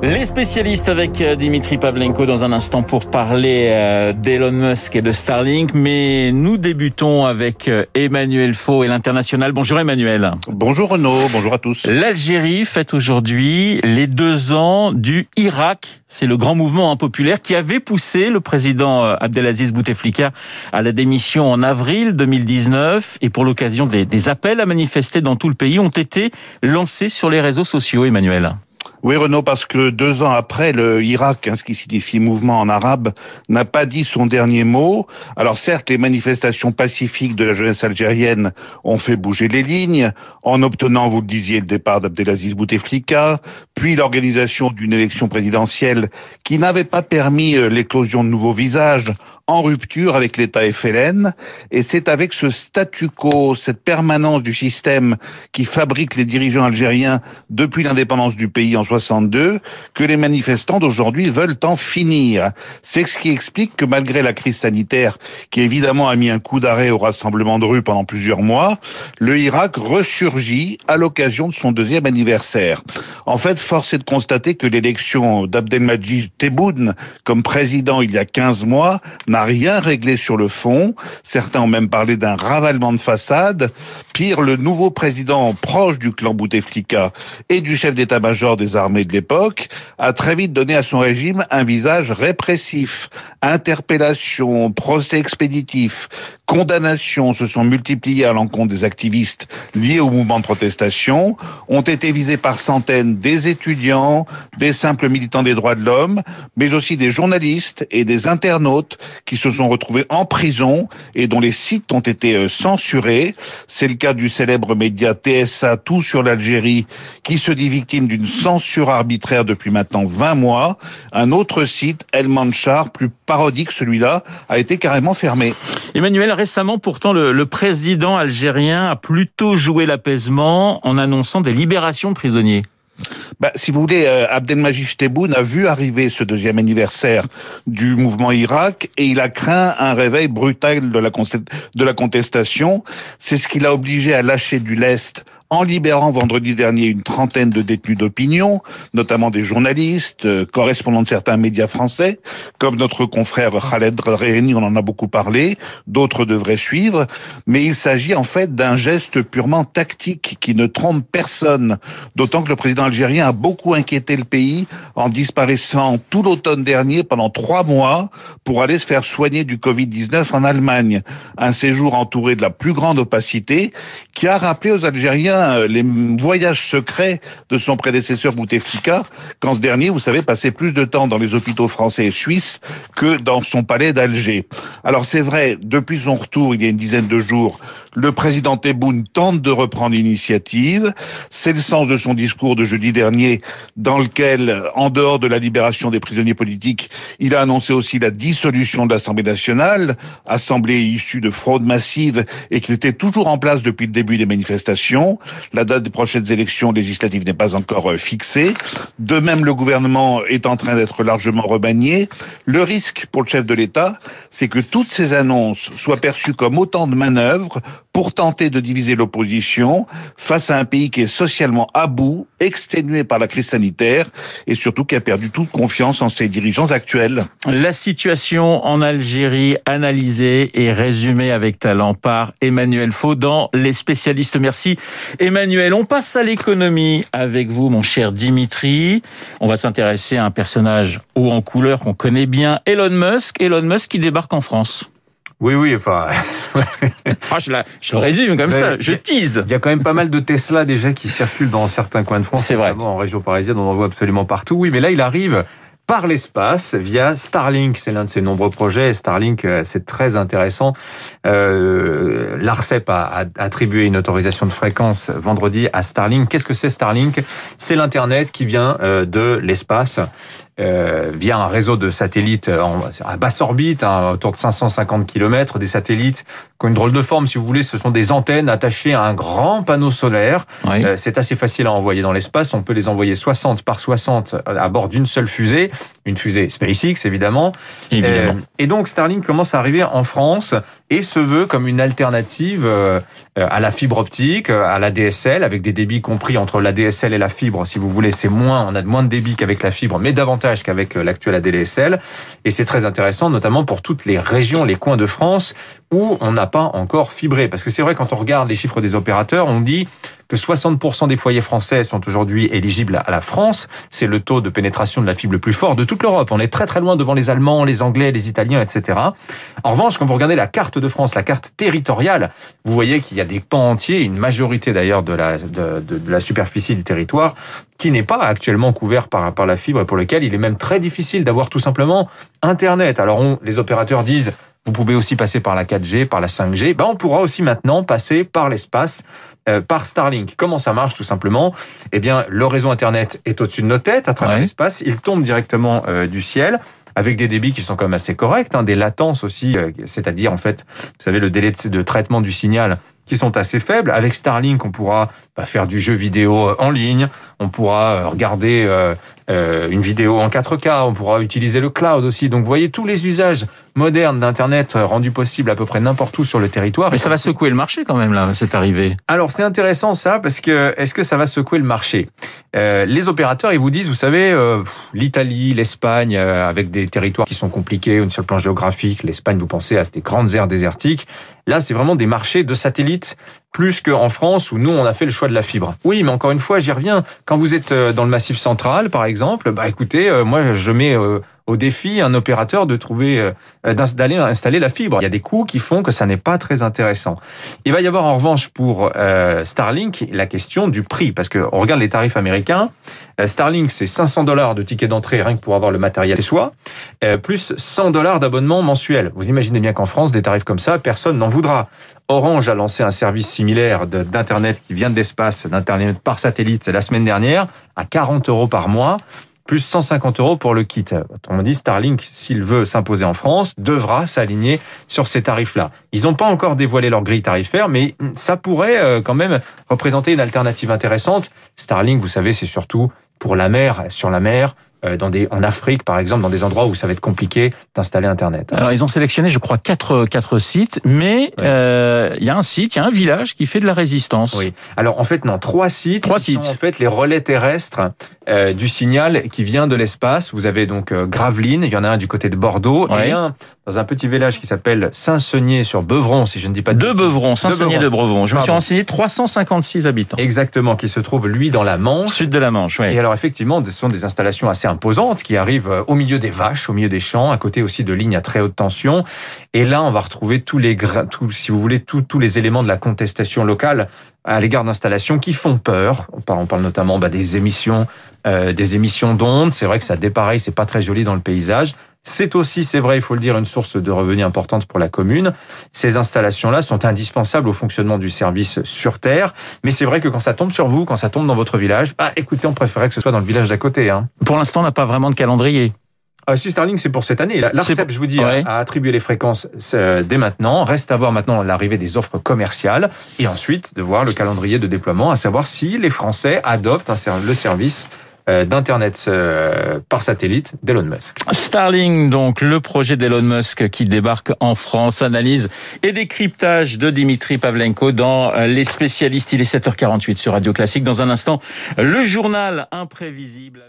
Les spécialistes avec euh, Dimitri Pavlenko dans un instant pour parler euh, d'Elon Musk et de Starlink. Mais nous débutons avec euh, Emmanuel Faux et l'international. Bonjour Emmanuel. Bonjour Renaud, bonjour à tous. L'Algérie fête aujourd'hui les deux ans du Irak. C'est le grand mouvement impopulaire qui avait poussé le président Abdelaziz Bouteflika à la démission en avril 2019. Et pour l'occasion, des, des appels à manifester dans tout le pays ont été lancés sur les réseaux sociaux, Emmanuel. Oui, Renaud, parce que deux ans après, le Irak, hein, ce qui signifie mouvement en arabe, n'a pas dit son dernier mot. Alors certes, les manifestations pacifiques de la jeunesse algérienne ont fait bouger les lignes, en obtenant, vous le disiez, le départ d'Abdelaziz Bouteflika, puis l'organisation d'une élection présidentielle qui n'avait pas permis euh, l'éclosion de nouveaux visages en rupture avec l'État FLN. Et c'est avec ce statu quo, cette permanence du système qui fabrique les dirigeants algériens depuis l'indépendance du pays en 62 que les manifestants d'aujourd'hui veulent en finir. C'est ce qui explique que malgré la crise sanitaire, qui évidemment a mis un coup d'arrêt au rassemblement de rue pendant plusieurs mois, le Irak ressurgit à l'occasion de son deuxième anniversaire. En fait, force est de constater que l'élection d'Abdelmajid Tebboune comme président il y a 15 mois n'a rien réglé sur le fond. Certains ont même parlé d'un ravalement de façade. Pire, le nouveau président proche du clan Bouteflika et du chef d'état-major des armées de l'époque a très vite donné à son régime un visage répressif. Interpellation, procès expéditif, condamnations se sont multipliées à l'encontre des activistes liés au mouvement de protestation, ont été visés par centaines des étudiants, des simples militants des droits de l'homme, mais aussi des journalistes et des internautes qui se sont retrouvés en prison et dont les sites ont été euh, censurés. C'est le cas du célèbre média TSA Tout sur l'Algérie qui se dit victime d'une censure arbitraire depuis maintenant 20 mois. Un autre site, El Manchar, plus parodique celui-là, a été carrément fermé. Emmanuel, récemment, pourtant, le, le président algérien a plutôt joué l'apaisement en annonçant des libérations de prisonniers. Bah, si vous voulez, euh, Abdelmajid Tebboune a vu arriver ce deuxième anniversaire du mouvement Irak et il a craint un réveil brutal de la, de la contestation. C'est ce qui l'a obligé à lâcher du lest en libérant vendredi dernier une trentaine de détenus d'opinion, notamment des journalistes, euh, correspondants de certains médias français, comme notre confrère Khaled Reheni, on en a beaucoup parlé, d'autres devraient suivre, mais il s'agit en fait d'un geste purement tactique qui ne trompe personne, d'autant que le président algérien a beaucoup inquiété le pays en disparaissant tout l'automne dernier pendant trois mois pour aller se faire soigner du Covid-19 en Allemagne. Un séjour entouré de la plus grande opacité qui a rappelé aux Algériens euh, les voyages secrets de son prédécesseur Bouteflika, quand ce dernier, vous savez, passait plus de temps dans les hôpitaux français et suisses que dans son palais d'Alger. Alors c'est vrai, depuis son retour il y a une dizaine de jours, le président Tebboune tente de reprendre l'initiative. C'est le sens de son discours de jeudi dernier, dans lequel, en dehors de la libération des prisonniers politiques, il a annoncé aussi la dissolution de l'Assemblée nationale, assemblée issue de fraude massive et qui était toujours en place depuis le début des manifestations. La date des prochaines élections législatives n'est pas encore euh, fixée. De même, le gouvernement est en train d'être largement remanié. Le risque pour le chef de l'État, c'est que toutes ces annonces soient perçues comme autant de manœuvres pour tenter de diviser l'opposition face à un pays qui est socialement à bout, exténué par la crise sanitaire et surtout qui a perdu toute confiance en ses dirigeants actuels. La situation en Algérie analysée et résumée avec talent par Emmanuel Faux dans Les spécialistes. Merci Emmanuel. On passe à l'économie avec vous, mon cher Dimitri. On va s'intéresser à un personnage haut en couleur qu'on connaît bien, Elon Musk. Elon Musk qui débarque en France. Oui, oui, enfin. ah, je, la, je le résume comme ça, je tease. Il y a quand même pas mal de Tesla déjà qui circulent dans certains coins de France. C'est vrai. En région parisienne, on en voit absolument partout. Oui, mais là, il arrive par l'espace via Starlink. C'est l'un de ses nombreux projets. Starlink, euh, c'est très intéressant. Euh, L'ARCEP a, attribué une autorisation de fréquence vendredi à Starlink. Qu'est-ce que c'est Starlink? C'est l'Internet qui vient euh, de l'espace euh, via un réseau de satellites en, à basse orbite, hein, autour de 550 km, des satellites qui ont une drôle de forme, si vous voulez. Ce sont des antennes attachées à un grand panneau solaire. Oui. Euh, c'est assez facile à envoyer dans l'espace. On peut les envoyer 60 par 60 à bord d'une seule fusée, une fusée SpaceX évidemment. Évidemment. Euh, et donc Starlink commence à arriver en France et se veut comme une alternative euh, à la fibre optique, euh, à la DSL, avec des débits compris entre la DSL et la fibre. Si vous voulez, c'est moins, on a moins de débit qu'avec la fibre, mais davantage qu'avec euh, l'actuelle ADSL. Et c'est très intéressant, notamment pour toutes les régions, les coins de France où on n'a pas encore fibré. Parce que c'est vrai, quand on regarde les chiffres des opérateurs, on dit que 60% des foyers français sont aujourd'hui éligibles à la France. C'est le taux de pénétration de la fibre le plus fort de toute l'Europe. On est très très loin devant les Allemands, les Anglais, les Italiens, etc. En revanche, quand vous regardez la carte de France, la carte territoriale, vous voyez qu'il y a des pans entiers, une majorité d'ailleurs de la, de, de, la superficie du territoire, qui n'est pas actuellement couvert par, par la fibre et pour lequel il est même très difficile d'avoir tout simplement Internet. Alors on, les opérateurs disent vous pouvez aussi passer par la 4G, par la 5G. Ben, on pourra aussi maintenant passer par l'espace, euh, par Starlink. Comment ça marche tout simplement? Eh bien, le réseau Internet est au-dessus de nos têtes, à travers Ouais. l'espace. Il tombe directement euh, du ciel avec des débits qui sont quand même assez corrects, hein, des latences aussi, euh, c'est-à-dire en fait, vous savez, le délai de, de traitement du signal qui sont assez faibles. Avec Starlink, on pourra bah, faire du jeu vidéo euh, en ligne, on pourra euh, regarder euh, euh, une vidéo en 4K, on pourra utiliser le cloud aussi. Donc, vous voyez tous les usages modernes d'Internet rendus possibles à peu près n'importe où sur le territoire. Mais ça va secouer le marché quand même là, cette arrivée. alors c'est intéressant ça parce que est-ce que ça va secouer le marché? Euh, Les opérateurs ils vous disent vous savez l'Italie, l'Espagne avec des territoires qui sont compliqués sur le plan géographique, l'Espagne vous pensez à ces grandes aires désertiques. Là c'est vraiment des marchés de satellites plus qu'en France où nous on a fait le choix de la fibre. Oui mais encore une fois j'y reviens quand vous êtes euh, dans le Massif central par exemple bah écoutez euh, moi je mets euh, au défi un opérateur de trouver euh, d'ins- d'aller installer la fibre. Il y a des coûts qui font que ça n'est pas très intéressant. Il va y avoir en revanche pour euh, Starlink la question du prix, parce que on regarde les tarifs américains. Euh, Starlink, c'est 500 dollars de ticket d'entrée rien que pour avoir le matériel chez soi, euh, plus 100 dollars d'abonnement mensuel. Vous imaginez bien qu'en France, des tarifs comme ça, personne n'en voudra. Orange a lancé un service similaire d'internet qui vient de l'espace, d'internet par satellite la semaine dernière, à 40 euros par mois plus 150 euros pour le kit. Autrement dit, Starlink, s'il veut s'imposer en France, devra s'aligner sur ces tarifs-là. Ils n'ont pas encore dévoilé leur grille tarifaire, mais ça pourrait euh, quand même représenter une alternative intéressante. Starlink, vous savez, c'est surtout pour la mer, sur la mer, dans des, en Afrique, par exemple, dans des endroits où ça va être compliqué d'installer Internet. Alors ils ont sélectionné, je crois, quatre quatre sites, mais euh, il y a un site, il y a un village qui fait de la résistance. Oui. Alors en fait non, trois sites. Trois sites. Sont en fait les relais terrestres euh, du signal qui vient de l'espace. Vous avez donc euh, Gravelines, il y en a un du côté de Bordeaux Ouais. et un dans un petit village qui s'appelle Saint-Senier sur Beuvron, si je ne dis pas de De. Beuvron, Saint-Senier de Beuvron. Je me suis renseigné, 356 habitants. Exactement, qui se trouve lui dans la Manche. Sud de la Manche, oui. Et alors effectivement, ce sont des installations assez imposantes qui arrivent euh, au milieu des vaches, au milieu des champs, à côté aussi de lignes à très haute tension. Et là, on va retrouver tous les, si vous voulez, tous, les éléments de la contestation locale à l'égard d'installations qui font peur. On parle, on parle notamment bah, des émissions, euh, des émissions d'ondes. C'est vrai que ça dépareille, c'est pas très joli dans le paysage. C'est aussi, c'est vrai, il faut le dire, une source de revenus importante pour la commune. Ces installations-là sont indispensables au fonctionnement du service sur Terre. Mais c'est vrai que quand ça tombe sur vous, quand ça tombe dans votre village, bah écoutez, on préférait que ce soit dans le village d'à côté. Hein. Pour l'instant, on n'a pas vraiment de calendrier. Ah, si Starlink, c'est pour cette année. L'ARCEP, pour- je vous dis, Ouais. a, attribué les fréquences euh, dès maintenant. Reste à voir maintenant l'arrivée des offres commerciales et ensuite de voir le calendrier de déploiement, à savoir si les Français adoptent un ser- le service euh, d'Internet euh, par satellite d'Elon Musk. Starlink, donc le projet d'Elon Musk qui débarque en France, analyse et décryptage de Dimitri Pavlenko dans euh, Les spécialistes. Il est 7h48 sur Radio Classique. Dans un instant, le journal imprévisible